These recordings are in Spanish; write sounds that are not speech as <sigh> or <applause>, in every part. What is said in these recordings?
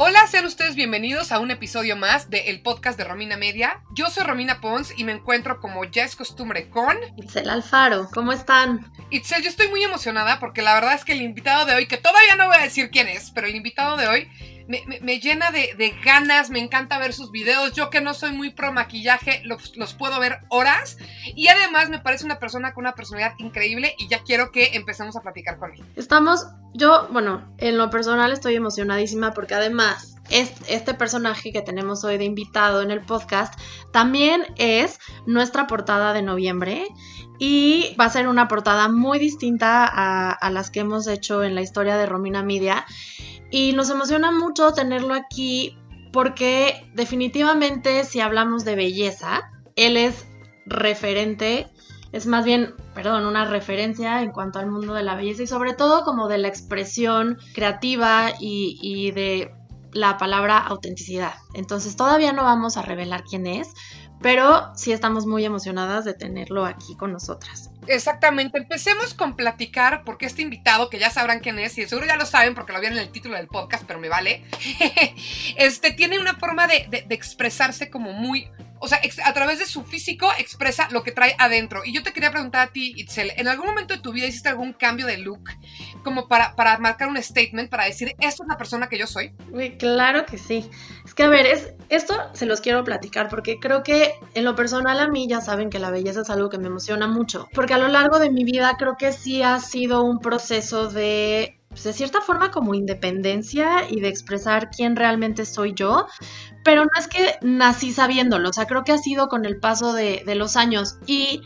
Hola, sean ustedes bienvenidos a un episodio más del podcast de Romina Media. Yo soy Romina Pons y me encuentro como ya es costumbre con Itzel Alfaro. ¿Cómo están? Itzel, yo estoy muy emocionada porque la verdad es que el invitado de hoy, que todavía no voy a decir quién es, pero el invitado de hoy me, llena de, ganas, me encanta ver sus videos. Yo que no soy muy pro maquillaje, los, los, puedo ver horas. Y además me parece una persona con una personalidad increíble y ya quiero que empecemos a platicar con él. Estamos, yo, bueno, en lo personal estoy emocionadísima porque además este personaje que tenemos hoy de invitado en el podcast también es nuestra portada de noviembre y va a ser una portada muy distinta a, a las que hemos hecho en la historia de Romina Media. Y nos emociona mucho tenerlo aquí porque definitivamente si hablamos de belleza, él es referente, es más bien, perdón, una referencia en cuanto al mundo de la belleza y sobre todo como de la expresión creativa y, y de la palabra autenticidad. Entonces todavía no vamos a revelar quién es, pero sí estamos muy emocionadas de tenerlo aquí con nosotras. Exactamente, empecemos con platicar porque este invitado, que ya sabrán quién es, y seguro ya lo saben porque lo vieron en el título del podcast, pero me vale, <laughs> este tiene una forma de, de expresarse como muy, o sea, a través de su físico expresa lo que trae adentro. Y yo te quería preguntar a ti, Itzel, ¿en algún momento de tu vida hiciste algún cambio de look como para, para marcar un statement, para decir, esta es la persona que yo soy? Uy, claro que sí. Es que, a ver, es, esto se los quiero platicar porque creo que en lo personal a mí ya saben que la belleza es algo que me emociona mucho. Porque a lo largo de mi vida creo que sí ha sido un proceso de pues, de cierta forma como independencia y de expresar quién realmente soy yo, pero no es que nací sabiéndolo, o sea, creo que ha sido con el paso de, de los años y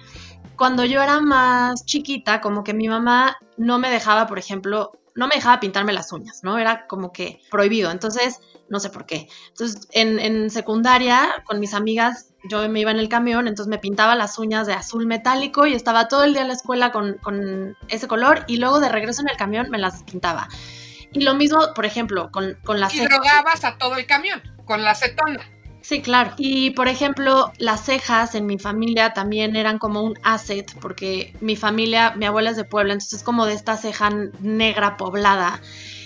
cuando yo era más chiquita, como que mi mamá no me dejaba, por ejemplo, no me dejaba pintarme las uñas, ¿no? Era como que prohibido. Entonces, no sé por qué. Entonces, en, en, secundaria, con mis amigas, yo me iba en el camión, entonces me pintaba las uñas de azul metálico y estaba todo el día en la escuela con, con ese color y luego de regreso en el camión me las pintaba. Y lo mismo, por ejemplo, con, con las... Y drogabas a todo el camión, con la acetona. Sí, claro. Y por ejemplo, las cejas en mi familia también eran como un asset, porque mi familia, mi abuela es de Puebla, entonces es como de esta ceja negra poblada.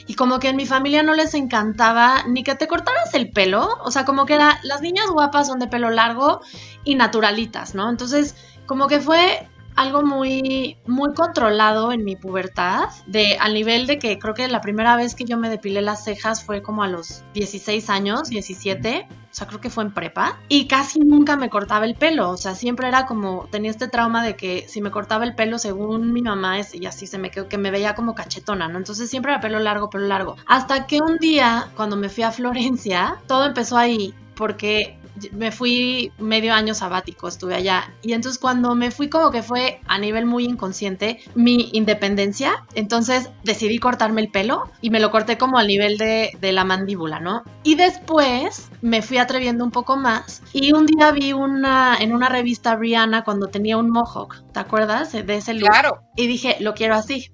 Y como que en mi familia no les encantaba ni que te cortaras el pelo, o sea, como que era, las niñas guapas son de pelo largo y naturalitas, ¿no? Entonces, como que fue algo muy, muy controlado en mi pubertad, de, al nivel de que creo que la primera vez que yo me depilé las cejas fue como a los 16 años, 17, o sea, creo que fue en prepa, y casi nunca me cortaba el pelo, o sea, siempre era como, tenía este trauma de que si me cortaba el pelo, según mi mamá, y así se me quedó, que me veía como cachetona, ¿no? Entonces siempre era pelo largo, pelo largo. Hasta que un día, cuando me fui a Florencia, todo empezó ahí, porque me fui medio año sabático, estuve allá. Y entonces cuando me fui como que fue a nivel muy inconsciente mi independencia, entonces decidí cortarme el pelo y me lo corté como al nivel de, de la mandíbula, ¿no? Y después me fui atreviendo un poco más y un día vi una en una revista Rihanna cuando tenía un mohawk, ¿te acuerdas de ese look? Claro. Y dije, lo quiero así.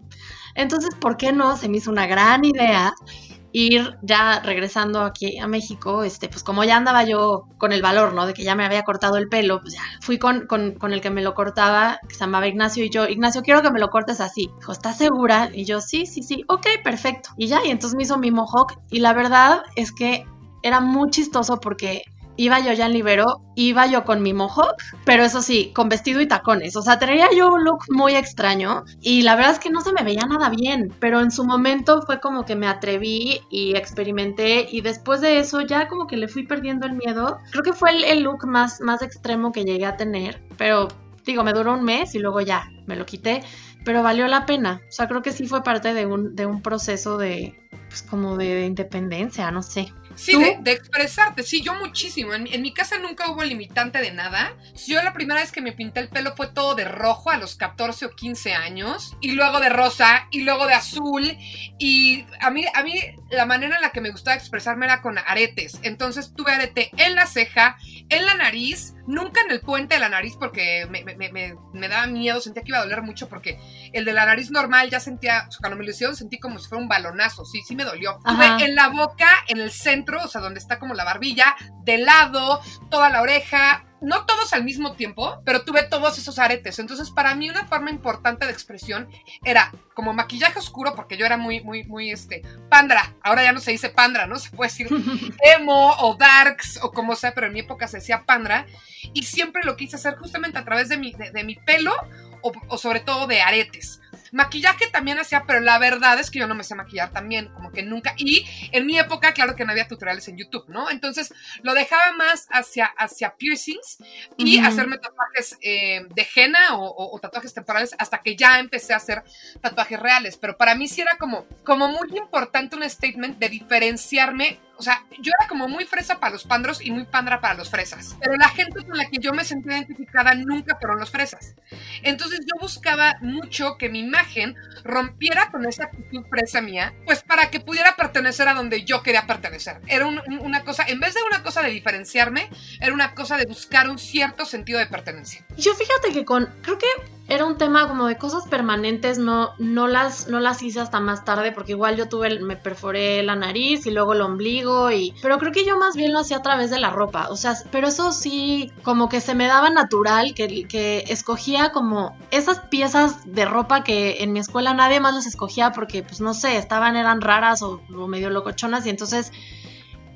Entonces, ¿por qué no? Se me hizo una gran idea ir ya regresando aquí a México, este, pues como ya andaba yo con el valor, ¿no? De que ya me había cortado el pelo, pues ya fui con, con, con, el que me lo cortaba, que se llamaba Ignacio, y yo, Ignacio, quiero que me lo cortes así. Dijo, ¿estás segura? Y yo, sí, sí, sí, ok, perfecto. Y ya, y entonces me hizo mi mohawk, y la verdad es que era muy chistoso porque iba yo ya en libero, iba yo con mi mohawk, pero eso sí, con vestido y tacones. O sea, traía yo un look muy extraño y la verdad es que no se me veía nada bien, pero en su momento fue como que me atreví y experimenté y después de eso ya como que le fui perdiendo el miedo. Creo que fue el, look más, más extremo que llegué a tener, pero digo, me duró un mes y luego ya me lo quité, pero valió la pena. O sea, creo que sí fue parte de un, de un proceso de, pues como de independencia, no sé. Sí, de, de, expresarte. Sí, yo muchísimo. En, en, mi casa nunca hubo limitante de nada. Yo la primera vez que me pinté el pelo fue todo de rojo a los 14 o 15 años. Y luego de rosa. Y luego de azul. Y a mí, a mí la manera en la que me gustaba expresarme era con aretes. Entonces tuve arete en la ceja, en la nariz. Nunca en el puente de la nariz porque me, me, me, me daba miedo. Sentía que iba a doler mucho porque el de la nariz normal ya sentía, cuando me lo hicieron sentí como si fuera un balonazo. Sí, sí me dolió. Tuve en la boca, en el centro, o sea, donde está como la barbilla, de lado, toda la oreja, no todos al mismo tiempo, pero tuve todos esos aretes. Entonces, para mí una forma importante de expresión era como maquillaje oscuro, porque yo era muy, muy, muy, este, pandra. Ahora ya no se dice pandra, ¿no? <laughs> Se puede decir emo o darks o como sea, pero en mi época se decía pandra. Y siempre lo quise hacer justamente a través de mi, de, mi pelo o, o sobre todo de aretes. Maquillaje también hacía, pero la verdad es que yo no me sé maquillar también, como que nunca. Y en mi época, claro que no había tutoriales en YouTube, ¿no? Entonces lo dejaba más hacia, hacia piercings y uh -huh. hacerme tatuajes eh, de henna o, o, o, tatuajes temporales hasta que ya empecé a hacer tatuajes reales. Pero para mí sí era como, como muy importante un statement de diferenciarme o sea, yo era como muy fresa para los pandros y muy pandra para los fresas. Pero la gente con la que yo me sentí identificada nunca fueron los fresas. Entonces yo buscaba mucho que mi imagen rompiera con esa actitud fresa mía, pues para que pudiera pertenecer a donde yo quería pertenecer. Era un, una cosa, en vez de una cosa de diferenciarme, era una cosa de buscar un cierto sentido de pertenencia. Yo fíjate que con, creo que era un tema como de cosas permanentes, no, no, las, no las hice hasta más tarde, porque igual yo tuve, me perforé la nariz y luego el ombligo, y, pero creo que yo más bien lo hacía a través de la ropa, o sea, pero eso sí, como que se me daba natural, que, que escogía como esas piezas de ropa que en mi escuela nadie más las escogía porque, pues no sé, estaban, eran raras o, o medio locochonas, y entonces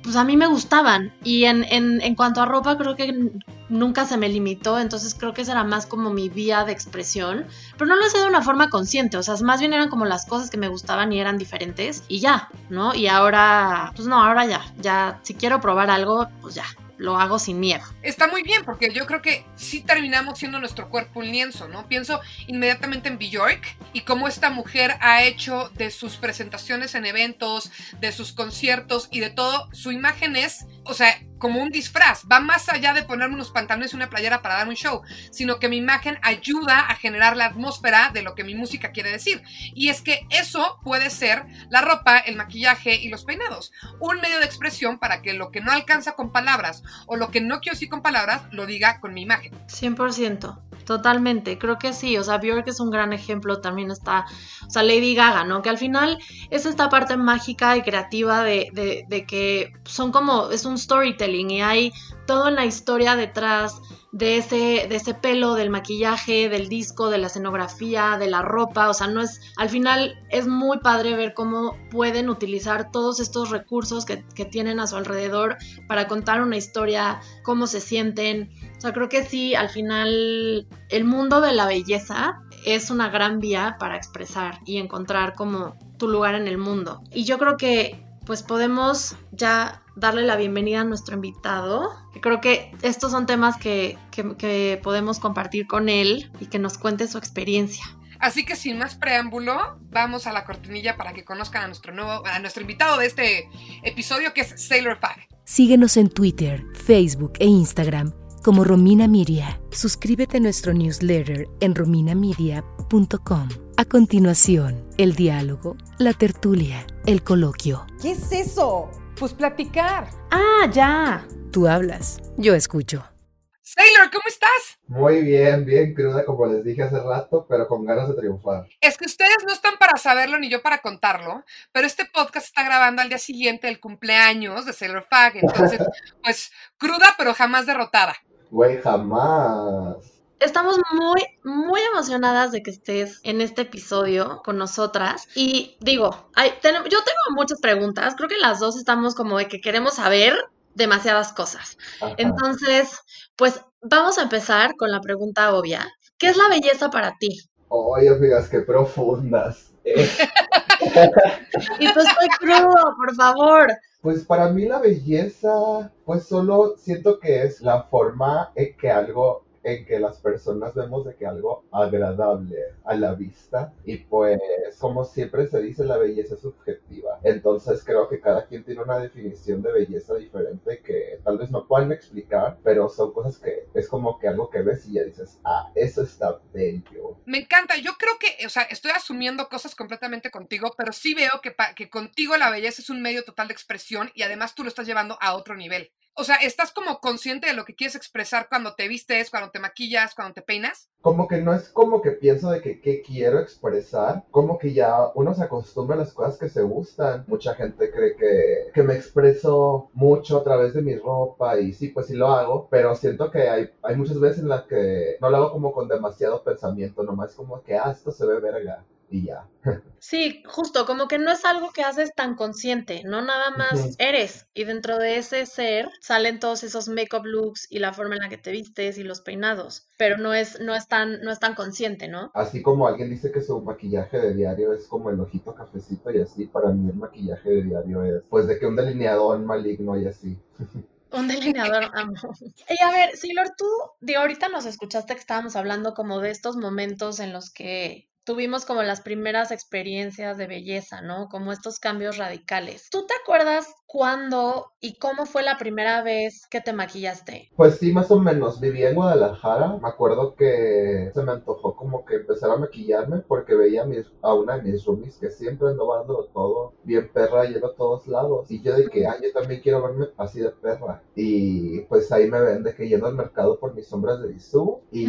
pues a mí me gustaban. Y en, en, en, cuanto a ropa, creo que nunca se me limitó. Entonces creo que esa era más como mi vía de expresión. Pero no lo hacía de una forma consciente. O sea, más bien eran como las cosas que me gustaban y eran diferentes. Y ya, ¿no? Y ahora, pues no, ahora ya. Ya, si quiero probar algo, pues ya lo hago sin miedo. Está muy bien, porque yo creo que sí terminamos siendo nuestro cuerpo un lienzo, ¿no? Pienso inmediatamente en Bjork y cómo esta mujer ha hecho de sus presentaciones en eventos, de sus conciertos y de todo, su imagen es, o sea, como un disfraz, va más allá de ponerme unos pantalones y una playera para dar un show, sino que mi imagen ayuda a generar la atmósfera de lo que mi música quiere decir. Y es que eso puede ser la ropa, el maquillaje y los peinados, un medio de expresión para que lo que no alcanza con palabras o lo que no quiero decir con palabras lo diga con mi imagen. 100%. Totalmente, creo que sí, o sea, Björk es un gran ejemplo, también está, o sea, Lady Gaga, ¿no? Que al final es esta parte mágica y creativa de, de, de que son como, es un storytelling y hay toda la historia detrás de ese, de ese pelo, del maquillaje, del disco, de la escenografía, de la ropa, o sea, no es, al final es muy padre ver cómo pueden utilizar todos estos recursos que, que tienen a su alrededor para contar una historia, cómo se sienten, o sea, creo que sí, al final el mundo de la belleza es una gran vía para expresar y encontrar como tu lugar en el mundo. Y yo creo que pues podemos ya darle la bienvenida a nuestro invitado. Que creo que estos son temas que, que, que, podemos compartir con él y que nos cuente su experiencia. Así que sin más preámbulo, vamos a la cortinilla para que conozcan a nuestro nuevo, a nuestro invitado de este episodio que es Sailor Fag. Síguenos en Twitter, Facebook e Instagram como Romina Miria. Suscríbete a nuestro newsletter en rominamedia.com. A continuación, el diálogo, la tertulia, el coloquio. ¿Qué es eso? Pues platicar. Ah, ya. Tú hablas, yo escucho. Sailor, ¿cómo estás? Muy bien, bien cruda, como les dije hace rato, pero con ganas de triunfar. Es que ustedes no están para saberlo ni yo para contarlo, pero este podcast está grabando al día siguiente del cumpleaños de Sailor Fag, entonces, <laughs> pues, cruda pero jamás derrotada. Güey, jamás. Estamos muy, muy emocionadas de que estés en este episodio con nosotras. Y digo, hay, yo tengo muchas preguntas. Creo que las dos estamos como de que queremos saber demasiadas cosas. Ajá. Entonces, pues vamos a empezar con la pregunta obvia. ¿Qué es la belleza para ti? Oye, amigas, qué profundas. <laughs> y pues estoy crudo, por favor. Pues para mí la belleza, pues solo siento que es la forma en que algo en que las personas vemos de que algo agradable a la vista y pues como siempre se dice la belleza es subjetiva. Entonces creo que cada quien tiene una definición de belleza diferente que tal vez no puedan explicar pero son cosas que es como que algo que ves y ya dices ah eso está bello me encanta. Yo creo que o sea estoy asumiendo cosas completamente contigo pero sí veo que, que contigo la belleza es un medio total de expresión y además tú lo estás llevando a otro nivel o sea, ¿estás como consciente de lo que quieres expresar cuando te vistes, cuando te maquillas, cuando te peinas? Como que no es como que pienso de que qué quiero expresar, como que ya uno se acostumbra a las cosas que se gustan. Mucha gente cree que, que me expreso mucho a través de mi ropa y sí, pues sí lo hago, pero siento que hay, hay muchas veces en las que no lo hago como con demasiado pensamiento, nomás como que, ah, esto se ve verga y ya. <laughs> Sí, justo, como que no es algo que haces tan consciente, no nada más eres y dentro de ese ser salen todos esos makeup looks y la forma en la que te vistes y los peinados, pero no es no es tan no es tan consciente, ¿no? Así como alguien dice que su maquillaje de diario es como el ojito cafecito y así, para mí el maquillaje de diario es pues de que un delineador maligno y así. <laughs> Un delineador, <laughs> amo. Y a ver, Silor, tú, de ahorita nos escuchaste que estábamos hablando como de estos momentos en los que tuvimos como las primeras experiencias de belleza, ¿no? Como estos cambios radicales. ¿Tú te acuerdas cuándo y cómo fue la primera vez que te maquillaste? Pues sí, más o menos. Vivía en Guadalajara. Me acuerdo que se me antojó como que empezar a maquillarme porque veía a, mis, a una de mis roomies que siempre andaba dándolo todo, bien perra, yendo a todos lados. Y yo dije, ay, yo también quiero verme así de perra. Y pues ahí me ven de que yendo al mercado por mis sombras de Bisú. Y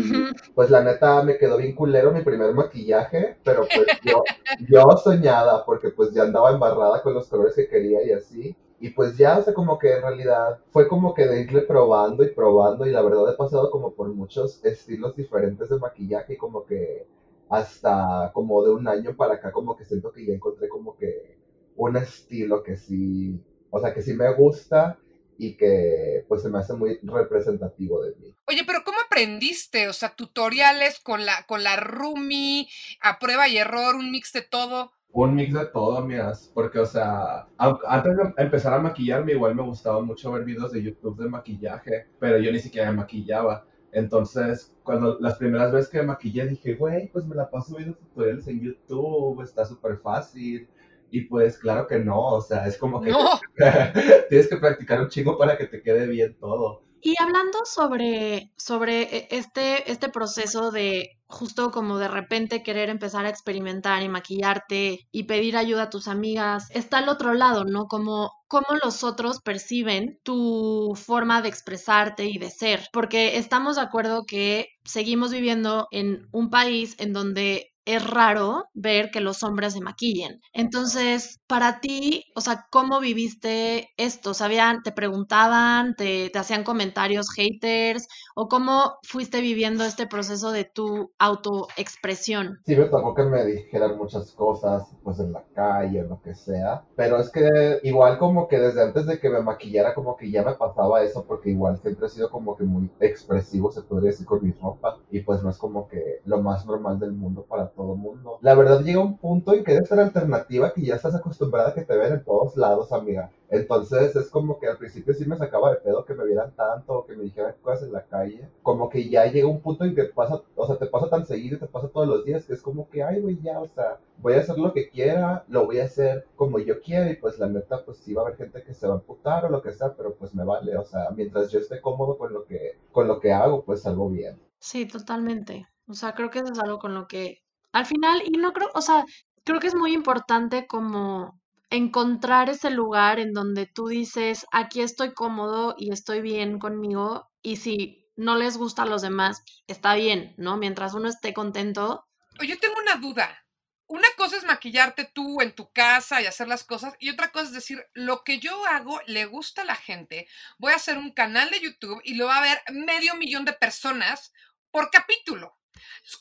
pues la neta me quedó bien culero mi primer maquillaje, pero pues yo, yo soñada porque pues ya andaba embarrada con los colores que quería y así. Y pues ya, o como que en realidad fue como que de irle probando y probando y la verdad he pasado como por muchos estilos diferentes de maquillaje y como que hasta como de un año para acá como que siento que ya encontré como que un estilo que sí, o sea, que sí me gusta y que pues se me hace muy representativo de mí. Oye, pero ¿cómo aprendiste? O sea, tutoriales con la, con la Rumi, a prueba y error, un mix de todo un mix de todo, amigas, porque, o sea, antes de empezar a maquillarme, igual me gustaba mucho ver videos de YouTube de maquillaje, pero yo ni siquiera me maquillaba. Entonces, cuando las primeras veces que me maquillé, dije, güey, pues me la paso viendo tutoriales en YouTube, está súper fácil. Y pues, claro que no, o sea, es como que <laughs> tienes que practicar un chingo para que te quede bien todo. Y hablando sobre, sobre e, este, este proceso de justo como de repente querer empezar a experimentar y maquillarte y pedir ayuda a tus amigas, está al otro lado, ¿no? Como cómo los otros perciben tu forma de expresarte y de ser, porque estamos de acuerdo que seguimos viviendo en un país en donde es raro ver que los hombres se maquillen. Entonces, para ti, o sea, ¿cómo viviste esto? ¿Sabían, te preguntaban, te, te hacían comentarios haters? ¿O cómo fuiste viviendo este proceso de tu autoexpresión? Sí, tocó que me dijeran muchas cosas, pues en la calle, lo que sea. Pero es que igual como que desde antes de que me maquillara, como que ya me pasaba eso, porque igual siempre he sido como que muy expresivo, se podría decir, con mi ropa. Y pues no es como que lo más normal del mundo para todo mundo. La verdad llega un punto en que debe ser alternativa que ya estás acostumbrada a que te vean en todos lados, amiga. Entonces es como que al principio sí me sacaba de pedo que me vieran tanto, que me dijeran cosas en la calle. Como que ya llega un punto en que pasa, o sea, te pasa tan seguido, te pasa todos los días, que es como que, ay, güey, ya, o sea, voy a hacer lo que quiera, lo voy a hacer como yo quiera y pues la neta, pues sí va a haber gente que se va a amputar o lo que sea, pero pues me vale, o sea, mientras yo esté cómodo con lo que, con lo que hago, pues salgo bien. Sí, totalmente. O sea, creo que eso es algo con lo que al final, y no creo, o sea, creo que es muy importante como encontrar ese lugar en donde tú dices, aquí estoy cómodo y estoy bien conmigo, y si no les gusta a los demás, está bien, ¿no? Mientras uno esté contento. Yo tengo una duda. Una cosa es maquillarte tú en tu casa y hacer las cosas, y otra cosa es decir, lo que yo hago le gusta a la gente. Voy a hacer un canal de YouTube y lo va a ver medio millón de personas por capítulo.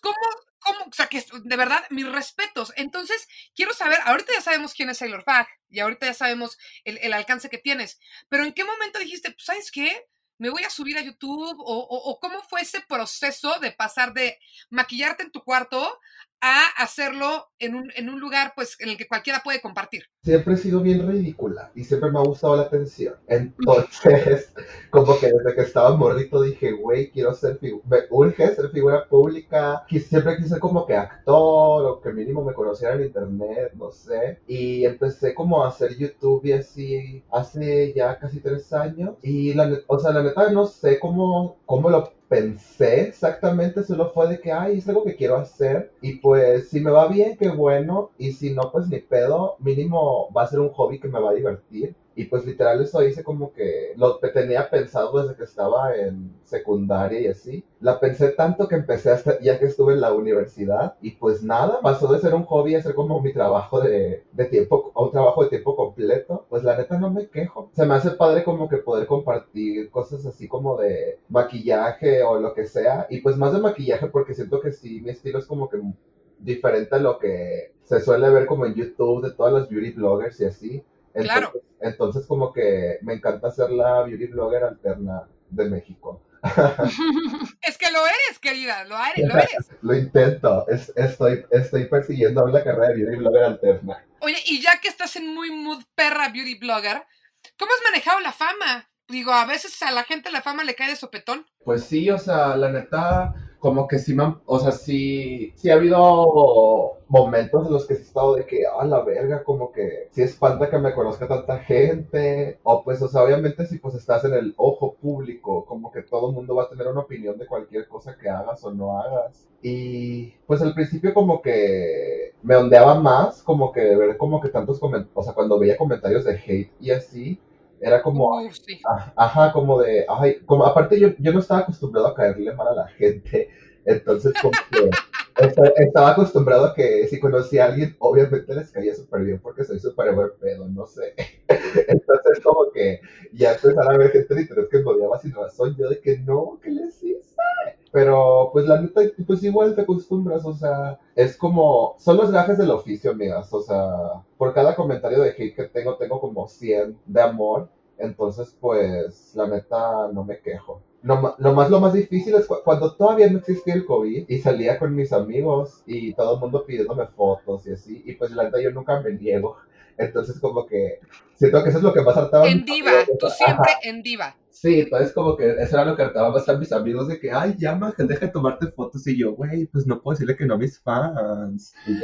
¿Cómo, ¿Cómo? O sea, que de verdad, mis respetos. Entonces, quiero saber, ahorita ya sabemos quién es Sailor Fag y ahorita ya sabemos el, alcance que tienes, pero ¿en qué momento dijiste, pues, ¿sabes qué? me voy a subir a YouTube o, o, cómo fue ese proceso de pasar de maquillarte en tu cuarto a hacerlo en un, en un lugar pues en el que cualquiera puede compartir. Siempre he sido bien ridícula y siempre me ha gustado la atención. <laughs> Entonces, como que desde que estaba morrito dije, güey, quiero ser figura, me urge ser figura pública. Siempre quise ser como que actor o que mínimo me conociera en internet, no sé. Y empecé como a hacer YouTube y así hace ya casi tres años. Y la, o sea, la neta no sé cómo, cómo lo pensé exactamente, solo fue de que, ay, es algo que quiero hacer y pues si me va bien, qué bueno, y si no, pues ni pedo, mínimo va a ser un hobby que me va a divertir. Y pues literal eso hice como que lo tenía pensado desde que estaba en secundaria y así. La pensé tanto que empecé hasta ya que estuve en la universidad y pues nada, pasó de ser un hobby a ser como mi trabajo de, de tiempo, un trabajo de tiempo completo. Pues la neta no me quejo. Se me hace padre como que poder compartir cosas así como de maquillaje o lo que sea. Y pues más de maquillaje porque siento que sí, mi estilo es como que diferente a lo que se suele ver como en YouTube de todas las beauty bloggers y así. Claro. Entonces, como que me encanta ser la beauty blogger alterna de México. <laughs> es que lo eres, querida, lo eres. Lo, eres. <laughs> lo intento, estoy, estoy persiguiendo la carrera de beauty blogger alterna. Oye, y ya que estás en muy mood perra beauty blogger, ¿cómo has manejado la fama? Digo, a veces a la gente la fama le cae de sopetón. Pues sí, o sea, la neta, como que sí, o sea, sí, sí ha habido momentos en los que he estado de que, a la verga, como que sí espanta que me conozca tanta gente, o pues, o sea, obviamente si pues estás en el ojo público, como que todo el mundo va a tener una opinión de cualquier cosa que hagas o no hagas. Y pues al principio como que me ondeaba más, como que ver como que tantos comentarios, o sea, cuando veía comentarios de hate y así, era como, ajá, como de, ay, como, aparte yo, yo no estaba acostumbrado a caerle mal a la gente, entonces como que estaba, acostumbrado a que si conocía a alguien, obviamente les caía súper bien porque soy súper buen pedo, no sé. <laughs> Entonces como que ya empezaron a ver gente en internet que odiaba sin razón, yo de que no, ¿qué les hice? Pero pues la neta, pues igual te acostumbras, o sea, es como, son los gajes del oficio, amigas, o sea, por cada comentario de hate que tengo, tengo como 100 de amor, entonces pues la neta no me quejo. Lo, lo, más, lo más difícil es cuando todavía no existía el COVID y salía con mis amigos y todo el mundo pidiéndome fotos y así, y pues la neta yo nunca me niego. Entonces como que siento que eso es lo que más hartaba. En diva, tú siempre en diva. Sí, entonces como que eso era lo que hartaba más a mis amigos de que, ay, llama, deja de tomarte fotos y yo, güey, pues no puedo decirle que no a mis fans. Y,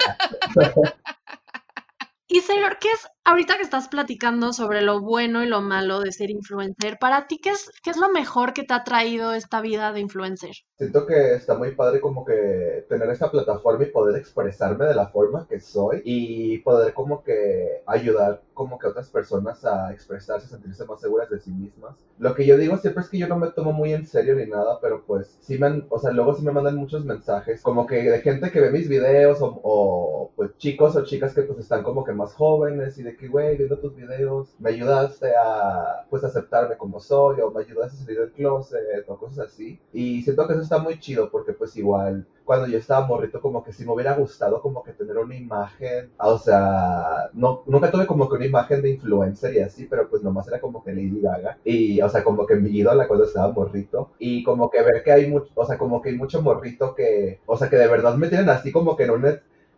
<laughs> y Sailor, ¿qué es ahorita que estás platicando sobre lo bueno y lo malo de ser influencer, para ti, ¿qué es, qué es lo mejor que te ha traído esta vida de influencer? Siento que está muy padre como que tener esta plataforma y poder expresarme de la forma que soy y poder como que ayudar como que a otras personas a expresarse, sentirse más seguras de sí mismas. Lo que yo digo siempre es que yo no me tomo muy en serio ni nada, pero pues sí me, o sea, luego sí me mandan muchos mensajes como que de gente que ve mis videos o, o pues chicos o chicas que pues están como que más jóvenes y de que, güey, viendo tus videos, me ayudaste a, pues, aceptarme como soy, o me ayudaste a salir del closet, o cosas así. Y siento que eso está muy chido, porque pues igual, cuando yo estaba morrito, como que sí me hubiera gustado como que tener una imagen, o sea, no, nunca tuve como que una imagen de influencer y así, pero pues nomás era como que Lady Gaga, y, o sea, como que mi ídola cuando estaba morrito, y como que ver que hay mucho, o sea, como que hay mucho morrito que, o sea, que de verdad me tienen así como que en un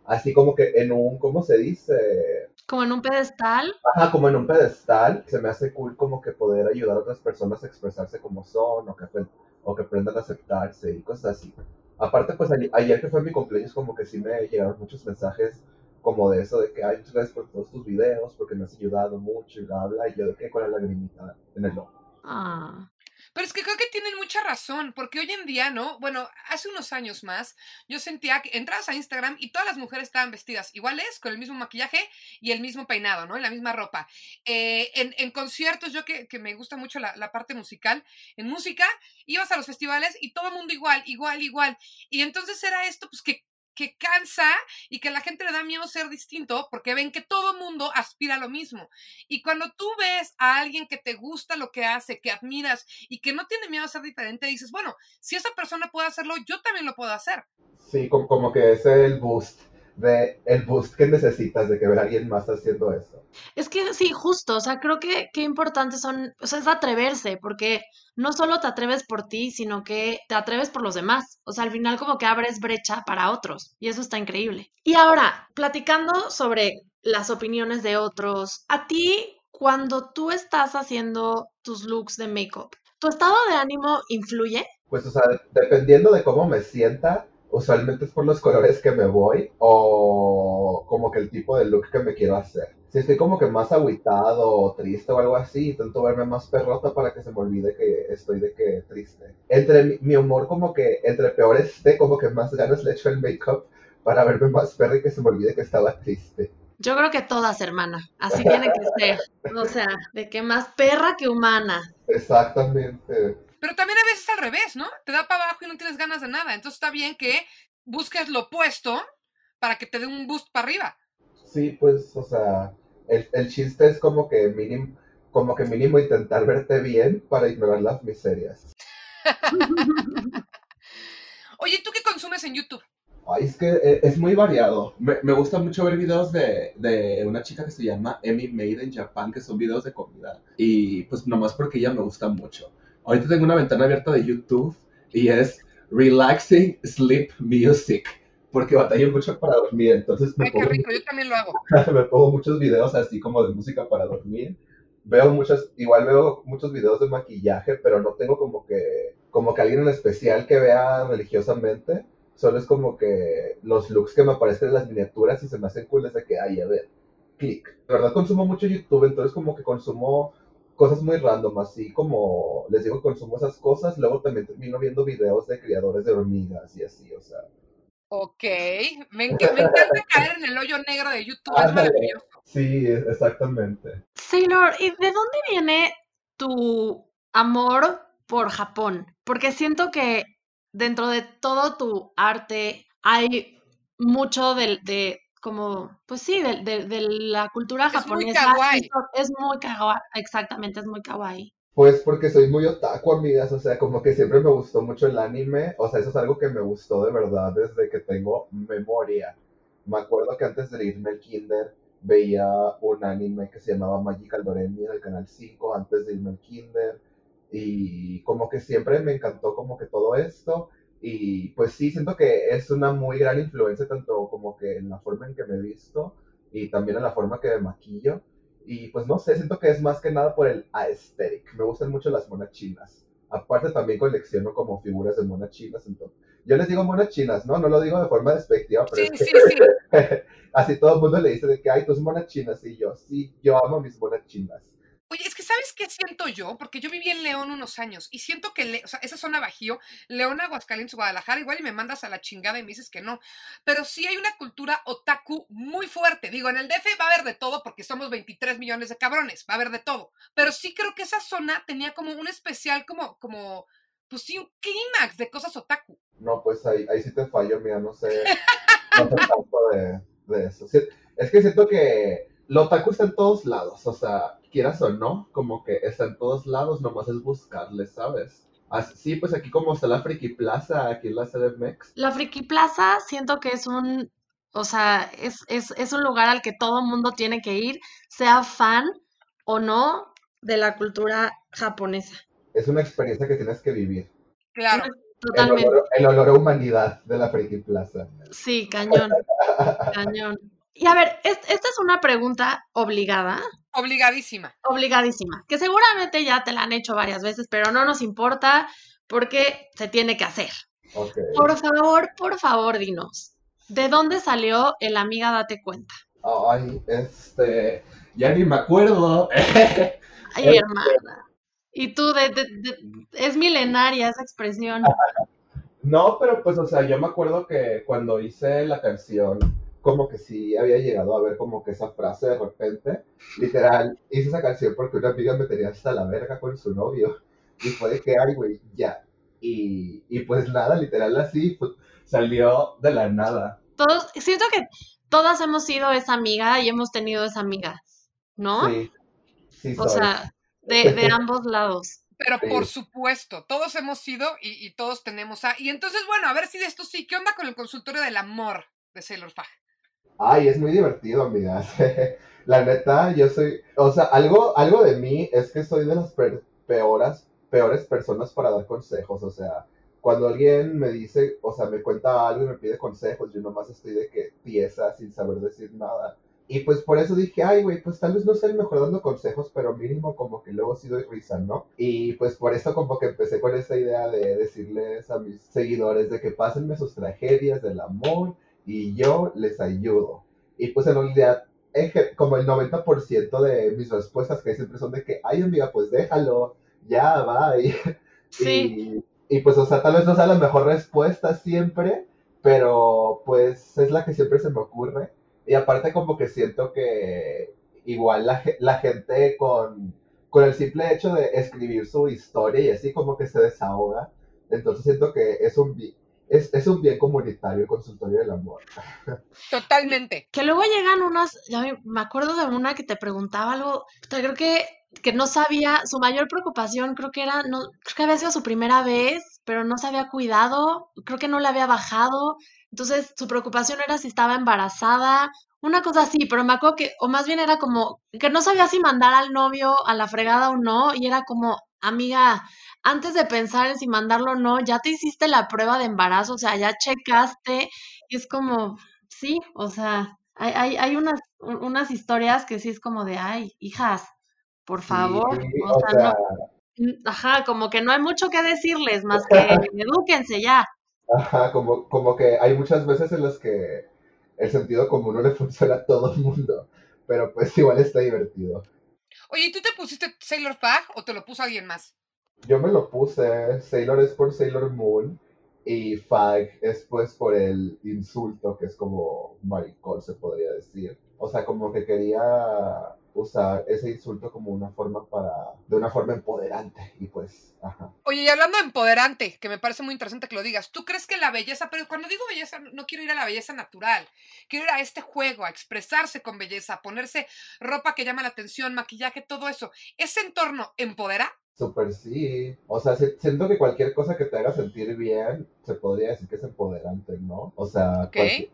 así como que en un, ¿cómo se dice? Como en un pedestal. Ajá, como en un pedestal. Se me hace cool como que poder ayudar a otras personas a expresarse como son o que, o que aprendan a aceptarse y cosas así. Aparte, pues ayer, que fue mi cumpleaños, como que sí me llegaron muchos mensajes como de eso, de que, ay, muchas gracias por todos tus videos, porque me has ayudado mucho y bla, bla, y yo de que con la lagrimita en el ojo. Ah. Pero es que creo que tienen mucha razón, porque hoy en día, ¿no? Bueno, hace unos años más, yo sentía que entras a Instagram y todas las mujeres estaban vestidas iguales, con el mismo maquillaje y el mismo peinado, ¿no? Y la misma ropa. Eh, en, conciertos, yo que, me gusta mucho la, la, parte musical, en música, ibas a los festivales y todo el mundo igual, igual, igual. Y entonces era esto, pues que que cansa y que la gente le da miedo ser distinto porque ven que todo mundo aspira a lo mismo. Y cuando tú ves a alguien que te gusta lo que hace, que admiras y que no tiene miedo a ser diferente, dices, bueno, si esa persona puede hacerlo, yo también lo puedo hacer. Sí, como, como que es el boost de el boost que necesitas de que ver a alguien más haciendo eso. Es que sí, justo, o sea, creo que qué importante son, o sea, es atreverse, porque no solo te atreves por ti, sino que te atreves por los demás. O sea, al final como que abres brecha para otros y eso está increíble. Y ahora, platicando sobre las opiniones de otros, a ti, cuando tú estás haciendo tus looks de make-up, ¿tu estado de ánimo influye? Pues, o sea, dependiendo de cómo me sienta, usualmente es por los colores que me voy o como que el tipo de look que me quiero hacer. Si estoy como que más aguitado o triste o algo así, intento verme más perrota para que se me olvide que estoy de que triste. Entre mi, humor como que, entre peor esté, como que más ganas le echo el make-up para verme más perra y que se me olvide que estaba triste. Yo creo que todas, hermana. Así tiene que ser. O sea, de que más perra que humana. Exactamente. Pero también a veces al revés, ¿no? Te da para abajo y no tienes ganas de nada. Entonces está bien que busques lo opuesto para que te dé un boost para arriba. Sí, pues, o sea, el, el chiste es como que mínimo, como que mínimo intentar verte bien para ignorar las miserias. <laughs> Oye, ¿tú qué consumes en YouTube? Ay, es que eh, es muy variado. Me, me gusta mucho ver videos de, de, una chica que se llama Emmy Made in Japan, que son videos de comida. Y pues nomás porque ella me gusta mucho. Ahorita tengo una ventana abierta de YouTube y es Relaxing Sleep Music, porque batallo mucho para dormir, entonces me Ay, pongo, qué rico, yo también lo hago. <laughs> me pongo muchos videos así como de música para dormir. Veo muchos, igual veo muchos videos de maquillaje, pero no tengo como que, como que alguien en especial que vea religiosamente. Solo es como que los looks que me aparecen en las miniaturas y se me hacen cool de que, ay, a ver, clic. De verdad consumo mucho YouTube, entonces como que consumo cosas muy random, así como les digo, consumo esas cosas, luego también termino viendo videos de criadores de hormigas y así, o sea. Ok, me, encanta <laughs> caer en el hoyo negro de YouTube, es maravilloso. Sí, exactamente. Sailor, ¿y de dónde viene tu amor por Japón? Porque siento que dentro de todo tu arte hay mucho de, de como, pues sí, de, de, la cultura japonesa. Es muy kawaii. Es muy kawaii, exactamente, es muy kawaii. Pues porque soy muy otaku, amigas, o sea, como que siempre me gustó mucho el anime, o sea, eso es algo que me gustó de verdad desde que tengo memoria. Me acuerdo que antes de irme al kinder veía un anime que se llamaba Magical Doremi en el canal 5 antes de irme al kinder y como que siempre me encantó como que todo esto y pues sí, siento que es una muy gran influencia tanto como que en la forma en que me he visto y también en la forma que me maquillo. Y pues no sé, siento que es más que nada por el aesthetic. Me gustan mucho las monas chinas. Aparte también colecciono como figuras de monas chinas. Entonces, yo les digo monas chinas, ¿no? No lo digo de forma despectiva, pero sí, sí, sí. <laughs> así todo el mundo le dice de que, ay, tus monas chinas. Y yo, sí, yo amo mis monas chinas. Oye, es que ¿sabes qué siento yo? Porque yo viví en León unos años y siento que, sea, esa zona Bajío, León, Aguascalientes, Guadalajara, igual y me mandas a la chingada y me dices que no. Pero sí hay una cultura otaku muy fuerte. Digo, en el DF va a haber de todo porque somos 23 millones de cabrones, va a haber de todo. Pero sí creo que esa zona tenía como un especial, como, como, pues sí, un clímax de cosas otaku. No, pues ahí, ahí sí te fallo, mira, no sé, no tanto de, de eso. es que siento que lo otaku está en todos lados, o sea, quieras o no, como que está en todos lados, nomás es buscarle, ¿sabes? Así, pues aquí como está la Friki Plaza, aquí en la CDMX. La Friki Plaza siento que es un, o sea, es, es, es un lugar al que todo mundo tiene que ir, sea fan o no de la cultura japonesa. Es una experiencia que tienes que vivir. Claro. Totalmente. El olor, a humanidad de la Friki Plaza. Sí, cañón. cañón. Y a ver, esta es una pregunta obligada. Obligadísima. Obligadísima. Que seguramente ya te la han hecho varias veces, pero no nos importa porque se tiene que hacer. Por favor, por favor, dinos. ¿De dónde salió el amiga Date Cuenta? Ay, este. Ya ni me acuerdo. <laughs> Ay, hermana. Y tú, de, es milenaria esa expresión. <laughs> No, pero pues, o sea, yo me acuerdo que cuando hice la canción como que sí había llegado a ver como que esa frase de repente. Literal, hice esa canción porque una amiga me tenía hasta la verga con su novio. Y fue de que, ay, güey, ya. Y, y pues nada, literal así, salió de la nada. Todos, siento que todas hemos sido esa amiga y hemos tenido esa amiga, ¿no? Sí, sí. O sea, de, de <laughs> ambos lados. Pero por supuesto, todos hemos sido y, y, todos tenemos a... Y entonces, bueno, a ver si de esto sí, ¿qué onda con el consultorio del amor de Sailor Fag? Ay, es muy divertido, amigas. <laughs> La neta, yo soy, o sea, algo, algo de mí es que soy de las peores, peores personas para dar consejos, o sea, cuando alguien me dice, o sea, me cuenta algo y me pide consejos, yo nomás estoy de que pieza sin saber decir nada. Y pues por eso dije, ay, güey, pues tal vez no sea el mejor dando consejos, pero mínimo como que luego sí doy risa, ¿no? Y pues por eso como que empecé con esa idea de decirles a mis seguidores de que pásenme sus tragedias del amor y yo les ayudo. Y pues en realidad, como el 90% de mis respuestas que siempre son de que, ay, amiga, pues déjalo, ya, va. <laughs> Sí. Y, y pues, o sea, tal vez no sea la mejor respuesta siempre, pero pues es la que siempre se me ocurre. Y aparte como que siento que igual la, la gente con, con el simple hecho de escribir su historia y así como que se desahoga. Entonces siento que es un, es, es, un bien comunitario el consultorio del amor. <laughs> Totalmente. Que luego llegan unas, ya me acuerdo de una que te preguntaba algo, creo que, que no sabía, su mayor preocupación creo que era, no, creo que había sido su primera vez, pero no se había cuidado, creo que no le había bajado, entonces, su preocupación era si estaba embarazada, una cosa así, pero me acuerdo que, o más bien era como que no sabía si mandar al novio a la fregada o no, y era como, amiga, antes de pensar en si mandarlo o no, ya te hiciste la prueba de embarazo, o sea, ya checaste, y es como, sí, o sea, hay, hay, hay unas, unas historias que sí es como de, ay, hijas, por favor, o, sea, no, ajá, como que no hay mucho que decirles, más que <laughs> edúquense ya. Ajá, como, como que hay muchas veces en las que el sentido común no le <laughs> funciona a todo el mundo, pero pues igual está divertido. Oye, ¿y tú te pusiste Sailor Fag o te lo puso alguien más? Yo me lo puse, Sailor es por Sailor Moon y Fag es pues por el insulto, que es como maricón se podría decir. O sea, como que quería usar ese insulto como una forma para, de una forma empoderante y pues. Oye, y hablando de empoderante, que me parece muy interesante que lo digas, ¿tú crees que la belleza, pero cuando digo belleza, no quiero ir a la belleza natural, quiero ir a este juego, a expresarse con belleza, a ponerse ropa que llama la atención, maquillaje, todo eso, ¿ese entorno empodera? Súper sí. O sea, siento que cualquier cosa que te haga sentir bien, se podría decir que es empoderante, ¿no? O sea,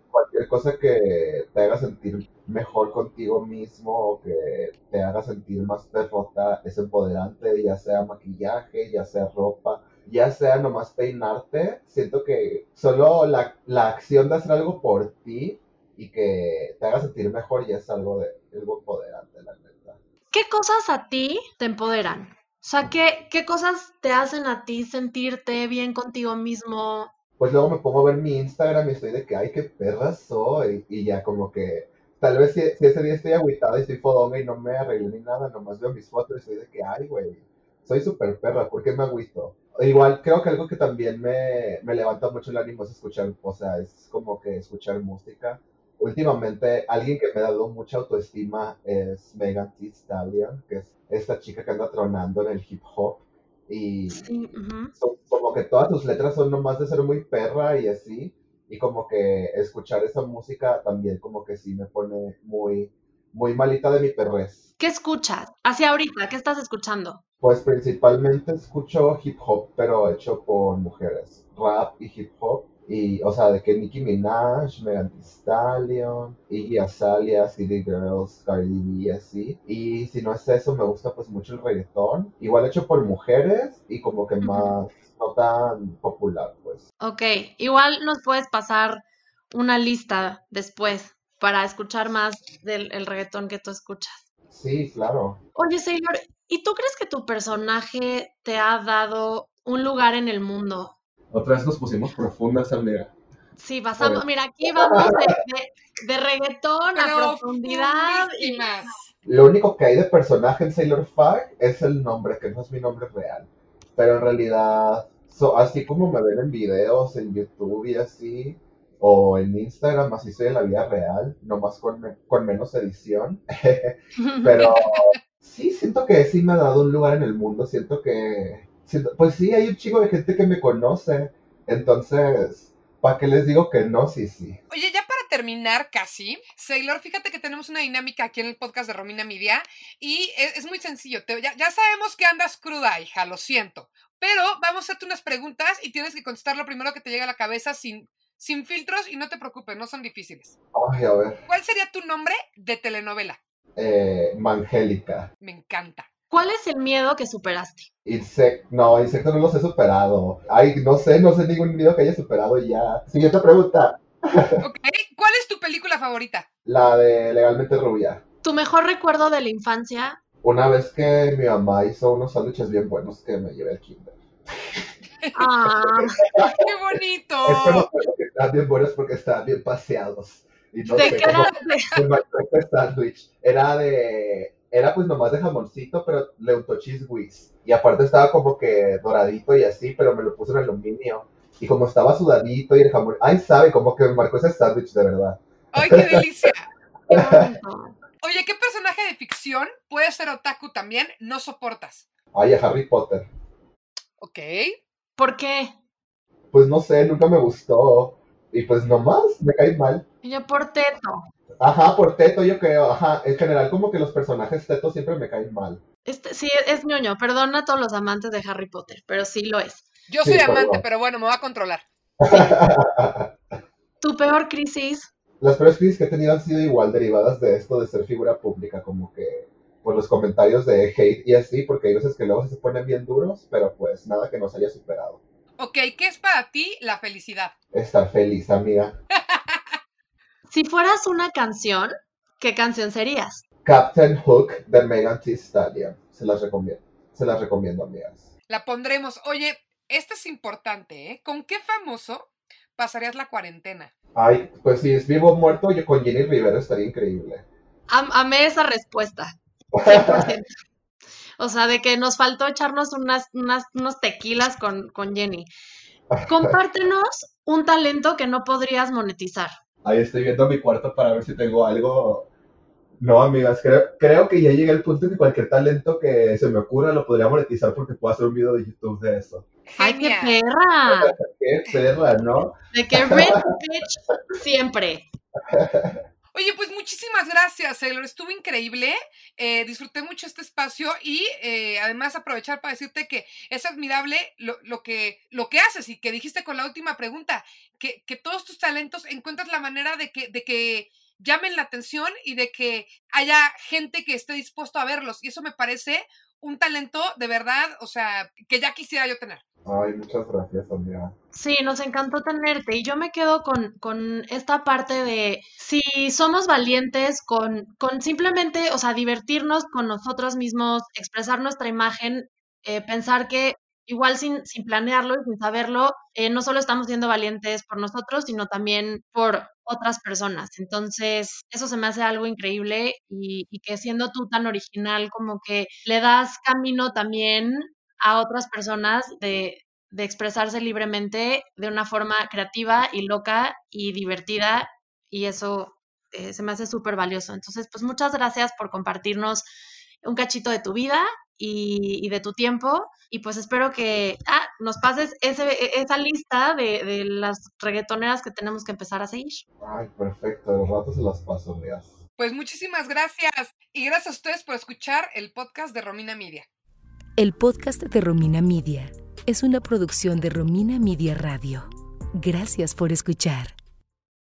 cualquier, cosa que te haga sentir mejor contigo mismo o que te haga sentir más derrota es empoderante, ya sea maquillaje, ya sea ropa, ya sea nomás peinarte. Siento que solo la, la acción de hacer algo por ti y que te haga sentir mejor ya es algo, de, algo empoderante, la neta. ¿Qué cosas a ti te empoderan? O sea, ¿qué, ¿qué cosas te hacen a ti sentirte bien contigo mismo? Pues luego me pongo a ver mi Instagram y estoy de que, ay, qué perra soy. Y ya como que, tal vez si, ese día estoy agüitada y estoy fodonga y no me arreglé ni nada, nomás veo mis fotos y estoy de que, ay, güey, soy súper perra, ¿por qué me agüito? Igual creo que algo que también me, me levanta mucho el ánimo es escuchar, o sea, es como que escuchar música últimamente alguien que me ha dado mucha autoestima es Megan Thee Stallion, que es esta chica que anda tronando en el hip hop. Y como que todas sus letras son nomás de ser muy perra y así. Y como que escuchar esa música también como que sí me pone muy, muy malita de mi perrez. ¿Qué escuchas? Hacia ahorita, ¿qué estás escuchando? Pues principalmente escucho hip hop, pero hecho por mujeres. Rap y hip hop. Y, o sea, de que Nicki Minaj, Megan Thee Stallion, Iggy Azalea, City Girls, Cardi B y así. Y si no es eso, me gusta pues mucho el reggaetón. Igual hecho por mujeres y como que más, no tan popular, pues. Ok, igual nos puedes pasar una lista después para escuchar más del el reggaetón que tú escuchas. Sí, claro. Oye, Sailor, ¿y tú crees que tu personaje te ha dado un lugar en el mundo? Otra vez nos pusimos profundas, amiga. Sí, pasamos, mira, aquí vamos de, reggaetón a profundidad y más. Lo único que hay de personaje en Sailor Fag es el nombre, que no es mi nombre real. Pero en realidad, así como me ven en videos, en YouTube y así, o en Instagram, así soy en la vida real, nomás con, con menos edición. <laughs> Pero <laughs> sí, siento que sí me ha dado un lugar en el mundo, siento que pues sí, hay un chico de gente que me conoce. Entonces, ¿para qué les digo que no? Sí, sí. Oye, ya para terminar casi, Sailor, fíjate que tenemos una dinámica aquí en el podcast de Romina Media y es, muy sencillo. ya, ya sabemos que andas cruda, hija, lo siento. Pero vamos a hacerte unas preguntas y tienes que contestar lo primero que te llegue a la cabeza sin, sin filtros y no te preocupes, no son difíciles. Ay, a ver. ¿Cuál sería tu nombre de telenovela? Eh, Mangélica. Me encanta. ¿Cuál es el miedo que superaste? Insecto. No, insecto no los he superado. Ay, no sé, no sé ningún miedo que haya superado ya. Siguiente pregunta. <laughs> Ok, ¿cuál es tu película favorita? La de Legalmente Rubia. ¿Tu mejor recuerdo de la infancia? Una vez que mi mamá hizo unos sándwiches bien buenos que me llevé al kinder. Ah, <laughs> ¡Qué bonito! Es como que estaban bien buenos porque estaban bien paseados. Y no ¿De sé qué era? De- este sándwich. Era de... Era pues nomás de jamoncito, pero le untó cheese whiz. Y aparte estaba como que doradito y así, pero me lo puso en aluminio. Y como estaba sudadito y el jamón... Ay, sabe, como que me marcó ese sándwich de verdad. ¡Ay, qué delicia! <laughs> qué. Oye, ¿qué personaje de ficción puede ser otaku también? No soportas. Ay, a Harry Potter. Ok. ¿Por qué? Pues no sé, nunca me gustó. Y pues nomás me cae mal. Yo por teto. Ajá, por teto yo creo. Ajá, en general como que los personajes tetos siempre me caen mal. Este, sí, es ñoño. Perdona a todos los amantes de Harry Potter, pero sí lo es. Yo soy amante, pero bueno, me va a controlar. <laughs> ¿Tu peor crisis? Las peores crisis que he tenido han sido igual derivadas de esto de ser figura pública, como que por los comentarios de hate y así, porque hay veces que luego se ponen bien duros, pero pues nada que nos haya superado. Ok, ¿qué es para ti la felicidad? Estar feliz, amiga. <laughs> Si fueras una canción, ¿qué canción serías? Captain Hook de Megan Thee Stallion. Se las recomiendo. Se las recomiendo, amigas. La pondremos. Oye, esto es importante, ¿eh? ¿Con qué famoso pasarías la cuarentena? Ay, pues si es vivo o muerto, yo con Jenny Rivera estaría increíble. Am- amé esa respuesta. 100%. <laughs> O sea, de que nos faltó echarnos unas, unas- unos tequilas con, con Jenny. Compártenos un talento que no podrías monetizar. Ahí estoy viendo mi cuarto para ver si tengo algo. No, amigas, creo, creo que ya llegué al punto que cualquier talento que se me ocurra lo podría monetizar porque puedo hacer un video de YouTube de eso. ¡Ay, qué perra! Qué perra, ¿no? De que Red Bitch siempre. <laughs> Oye, pues muchísimas gracias, Sailor. Estuvo increíble. Eh, disfruté mucho este espacio y eh, además aprovechar para decirte que es admirable lo, lo que, lo que haces y que dijiste con la última pregunta, que, que todos tus talentos encuentras la manera de que, de que llamen la atención y de que haya gente que esté dispuesto a verlos. Y eso me parece un talento de verdad, o sea, que ya quisiera yo tener. Ay, muchas gracias, amiga. Sí, nos encantó tenerte y yo me quedo con, con esta parte de si somos valientes con, con simplemente, o sea, divertirnos con nosotros mismos, expresar nuestra imagen, eh, pensar que igual sin, sin planearlo y sin saberlo, eh, no solo estamos siendo valientes por nosotros, sino también por otras personas. Entonces, eso se me hace algo increíble y, que siendo tú tan original, como que le das camino también a otras personas de, de expresarse libremente de una forma creativa y loca y divertida y eso eh, se me hace súper valioso. Entonces, pues muchas gracias por compartirnos un cachito de tu vida y, y de tu tiempo y pues espero que ah, nos pases ese, e- esa lista de, de las reggaetoneras que tenemos que empezar a seguir. Ay, perfecto. De los ratos se las paso, amigas. Pues muchísimas gracias y gracias a ustedes por escuchar el podcast de Romina Media. El podcast de Romina Media es una producción de Romina Media Radio. Gracias por escuchar.